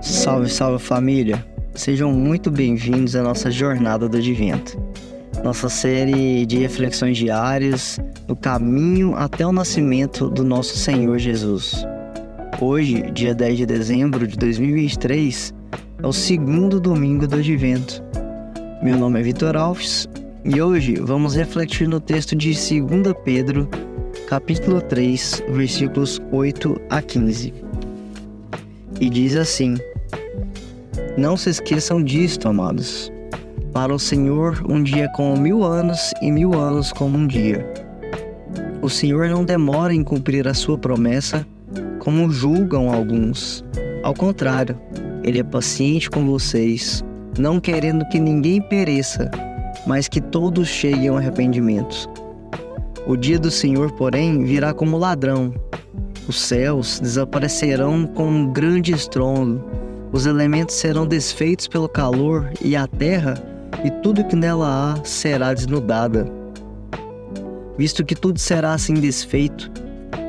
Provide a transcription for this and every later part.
Salve, salve família! Sejam muito bem-vindos à nossa jornada do Advento, nossa série de reflexões diárias no caminho até o nascimento do nosso Senhor Jesus. Hoje, dia 10 de dezembro de 2023, é o segundo domingo do Advento. Meu nome é Vitor Alves e hoje vamos refletir no texto de 2 Pedro, capítulo 3, versículos 8 a 15. E diz assim: Não se esqueçam disto, amados. Para o Senhor, um dia é como mil anos, e mil anos como um dia. O Senhor não demora em cumprir a sua promessa, como julgam alguns. Ao contrário, ele é paciente com vocês, não querendo que ninguém pereça, mas que todos cheguem ao arrependimento. O dia do Senhor, porém, virá como ladrão. Os céus desaparecerão com um grande estrondo, os elementos serão desfeitos pelo calor, e a terra e tudo que nela há será desnudada. Visto que tudo será assim desfeito,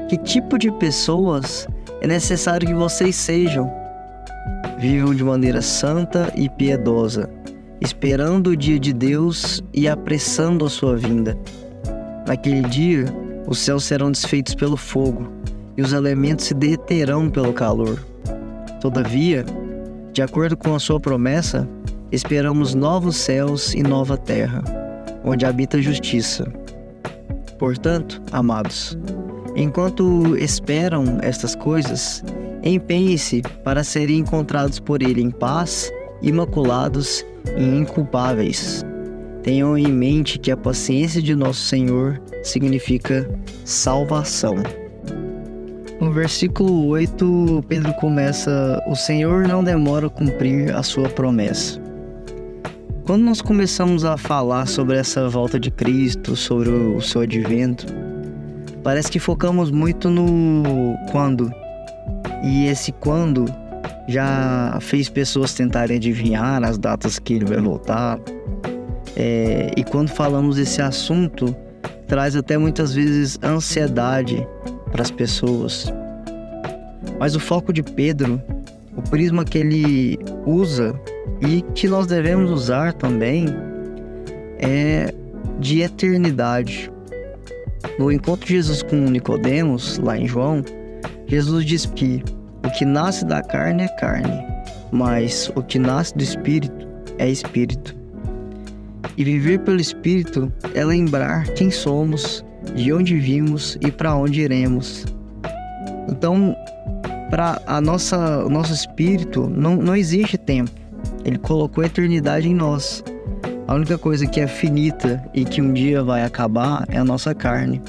que tipo de pessoas é necessário que vocês sejam. Vivam de maneira santa e piedosa, esperando o dia de Deus e apressando a sua vinda. Naquele dia, os céus serão desfeitos pelo fogo e os elementos se derreterão pelo calor. Todavia, de acordo com a sua promessa, esperamos novos céus e nova terra, onde habita a justiça. Portanto, amados, Enquanto esperam estas coisas, empenhem-se para serem encontrados por Ele em paz, imaculados e inculpáveis. Tenham em mente que a paciência de nosso Senhor significa salvação. No versículo 8, Pedro começa: O Senhor não demora a cumprir a sua promessa. Quando nós começamos a falar sobre essa volta de Cristo, sobre o seu advento, Parece que focamos muito no quando. E esse quando já fez pessoas tentarem adivinhar as datas que ele vai voltar. É, e quando falamos desse assunto, traz até muitas vezes ansiedade para as pessoas. Mas o foco de Pedro, o prisma que ele usa e que nós devemos usar também, é de eternidade. No encontro de Jesus com Nicodemos, lá em João, Jesus diz que o que nasce da carne é carne, mas o que nasce do espírito é espírito. E viver pelo espírito é lembrar quem somos, de onde vimos e para onde iremos. Então, para a nossa o nosso espírito não, não existe tempo. Ele colocou a eternidade em nós. A única coisa que é finita e que um dia vai acabar é a nossa carne.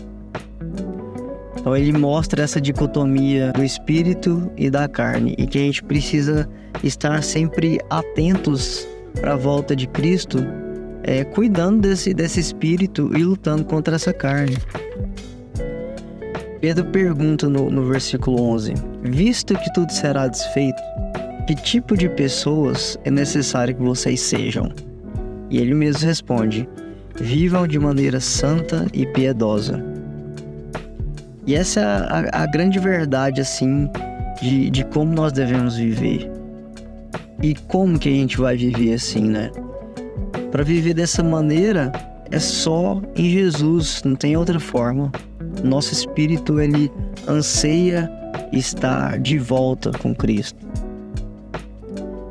Então ele mostra essa dicotomia do espírito e da carne e que a gente precisa estar sempre atentos para a volta de Cristo, é, cuidando desse, desse espírito e lutando contra essa carne. Pedro pergunta no, no versículo 11: Visto que tudo será desfeito, que tipo de pessoas é necessário que vocês sejam? E ele mesmo responde: Vivam de maneira santa e piedosa. E essa é a, a grande verdade, assim, de, de como nós devemos viver. E como que a gente vai viver assim, né? Para viver dessa maneira é só em Jesus, não tem outra forma. Nosso espírito ele anseia estar de volta com Cristo.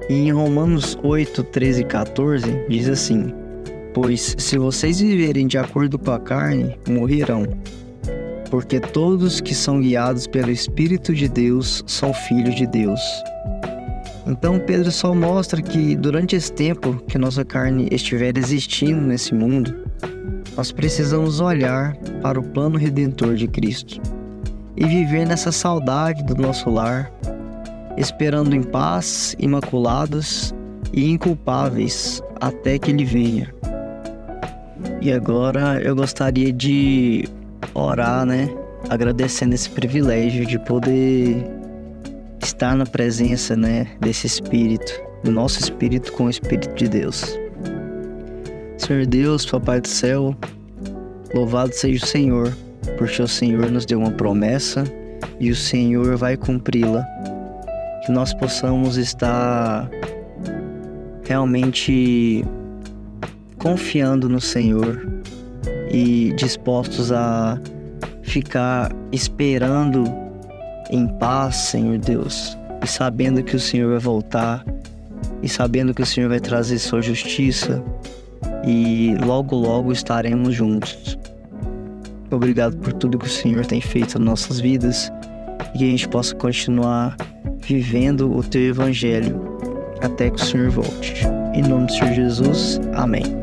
E em Romanos 8, 13 e 14 diz assim: Pois se vocês viverem de acordo com a carne, morrerão. Porque todos que são guiados pelo Espírito de Deus são filhos de Deus. Então Pedro só mostra que durante esse tempo que nossa carne estiver existindo nesse mundo, nós precisamos olhar para o plano redentor de Cristo e viver nessa saudade do nosso lar, esperando em paz, imaculados e inculpáveis até que Ele venha. E agora eu gostaria de orar, né? Agradecendo esse privilégio de poder estar na presença, né, desse Espírito o nosso espírito com o Espírito de Deus. Senhor Deus, Papai do céu, louvado seja o Senhor, porque o Senhor nos deu uma promessa e o Senhor vai cumpri-la. Que nós possamos estar realmente confiando no Senhor e dispostos a ficar esperando em paz, Senhor Deus, e sabendo que o Senhor vai voltar, e sabendo que o Senhor vai trazer sua justiça, e logo, logo estaremos juntos. Obrigado por tudo que o Senhor tem feito nas nossas vidas e que a gente possa continuar vivendo o teu evangelho até que o Senhor volte. Em nome do Senhor Jesus, amém.